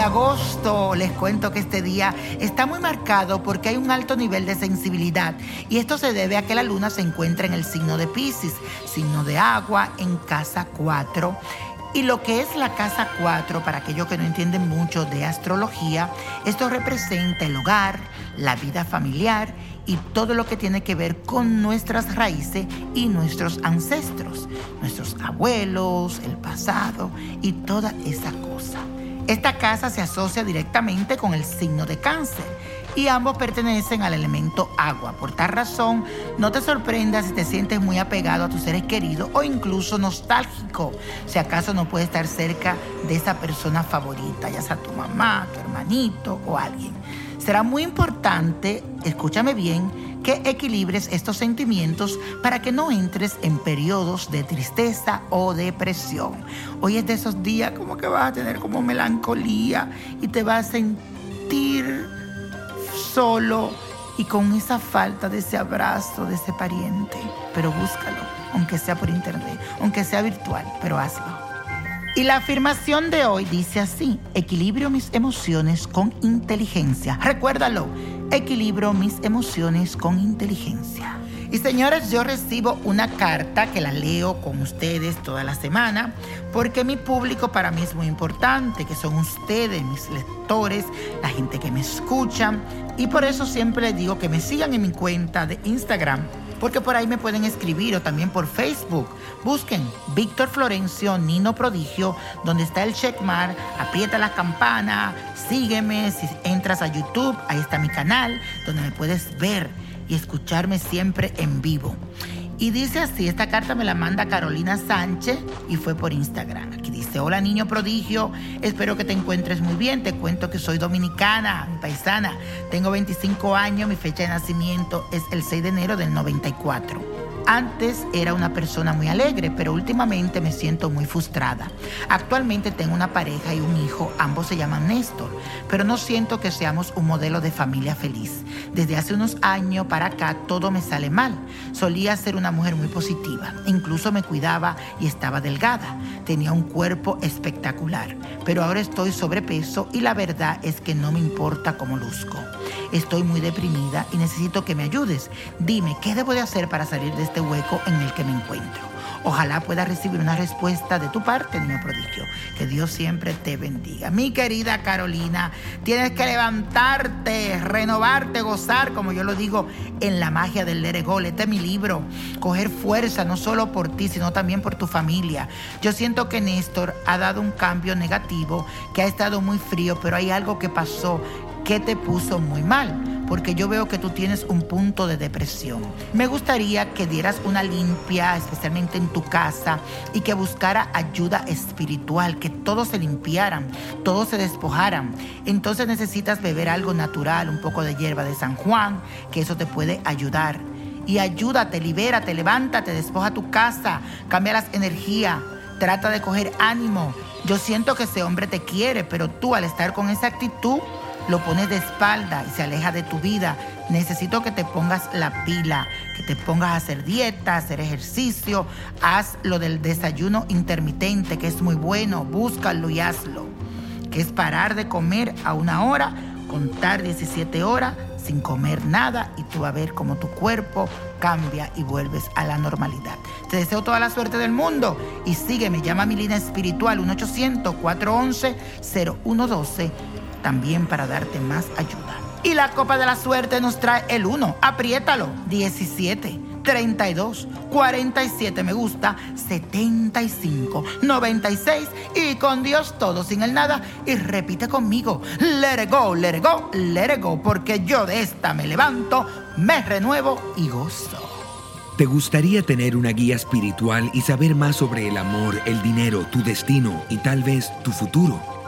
Agosto. Les cuento que este día está muy marcado porque hay un alto nivel de sensibilidad y esto se debe a que la luna se encuentra en el signo de Pisces, signo de agua, en casa 4. Y lo que es la casa 4, para aquellos que no entienden mucho de astrología, esto representa el hogar, la vida familiar y todo lo que tiene que ver con nuestras raíces y nuestros ancestros, nuestros abuelos, el pasado y toda esa cosa. Esta casa se asocia directamente con el signo de cáncer y ambos pertenecen al elemento agua. Por tal razón, no te sorprendas si te sientes muy apegado a tus seres queridos o incluso nostálgico, si acaso no puedes estar cerca de esa persona favorita, ya sea tu mamá, tu hermanito o alguien. Será muy importante, escúchame bien, que equilibres estos sentimientos para que no entres en periodos de tristeza o depresión. Hoy es de esos días como que vas a tener como melancolía y te vas a sentir solo y con esa falta de ese abrazo de ese pariente. Pero búscalo, aunque sea por internet, aunque sea virtual, pero hazlo. Y la afirmación de hoy dice así, equilibrio mis emociones con inteligencia. Recuérdalo, equilibrio mis emociones con inteligencia. Y señores, yo recibo una carta que la leo con ustedes toda la semana, porque mi público para mí es muy importante, que son ustedes, mis lectores, la gente que me escucha. Y por eso siempre les digo que me sigan en mi cuenta de Instagram, porque por ahí me pueden escribir o también por Facebook. Busquen Víctor Florencio, Nino Prodigio, donde está el checkmark, aprieta la campana, sígueme, si entras a YouTube, ahí está mi canal, donde me puedes ver y escucharme siempre en vivo. Y dice así, esta carta me la manda Carolina Sánchez y fue por Instagram. Aquí dice, hola niño prodigio, espero que te encuentres muy bien. Te cuento que soy dominicana, mi paisana. Tengo 25 años, mi fecha de nacimiento es el 6 de enero del 94. Antes era una persona muy alegre, pero últimamente me siento muy frustrada. Actualmente tengo una pareja y un hijo, ambos se llaman Néstor, pero no siento que seamos un modelo de familia feliz. Desde hace unos años para acá todo me sale mal. Solía ser una mujer muy positiva, incluso me cuidaba y estaba delgada. Tenía un cuerpo espectacular, pero ahora estoy sobrepeso y la verdad es que no me importa cómo luzco. Estoy muy deprimida y necesito que me ayudes. Dime, ¿qué debo de hacer para salir de este hueco en el que me encuentro? Ojalá puedas recibir una respuesta de tu parte, niño prodigio. Que Dios siempre te bendiga. Mi querida Carolina, tienes que levantarte, renovarte, gozar, como yo lo digo, en la magia del Leregol. Este es mi libro. Coger fuerza, no solo por ti, sino también por tu familia. Yo siento que Néstor ha dado un cambio negativo, que ha estado muy frío, pero hay algo que pasó que te puso muy mal, porque yo veo que tú tienes un punto de depresión. Me gustaría que dieras una limpia, especialmente en tu casa, y que buscara ayuda espiritual, que todos se limpiaran, todos se despojaran. Entonces necesitas beber algo natural, un poco de hierba de San Juan, que eso te puede ayudar. Y ayúdate, libérate, levántate, despoja tu casa, cambia las energías, trata de coger ánimo. Yo siento que ese hombre te quiere, pero tú al estar con esa actitud, lo pones de espalda y se aleja de tu vida. Necesito que te pongas la pila, que te pongas a hacer dieta, hacer ejercicio, haz lo del desayuno intermitente, que es muy bueno, búscalo y hazlo. Que es parar de comer a una hora, contar 17 horas sin comer nada y tú vas a ver cómo tu cuerpo cambia y vuelves a la normalidad. Te deseo toda la suerte del mundo y sígueme, llama a mi línea espiritual 1-800-411-0112 también para darte más ayuda. Y la copa de la suerte nos trae el 1, apriétalo, 17. 32, 47 me gusta, 75, 96 y con Dios todo sin el nada y repite conmigo, let it go, let it go, let it go, porque yo de esta me levanto, me renuevo y gozo. ¿Te gustaría tener una guía espiritual y saber más sobre el amor, el dinero, tu destino y tal vez tu futuro?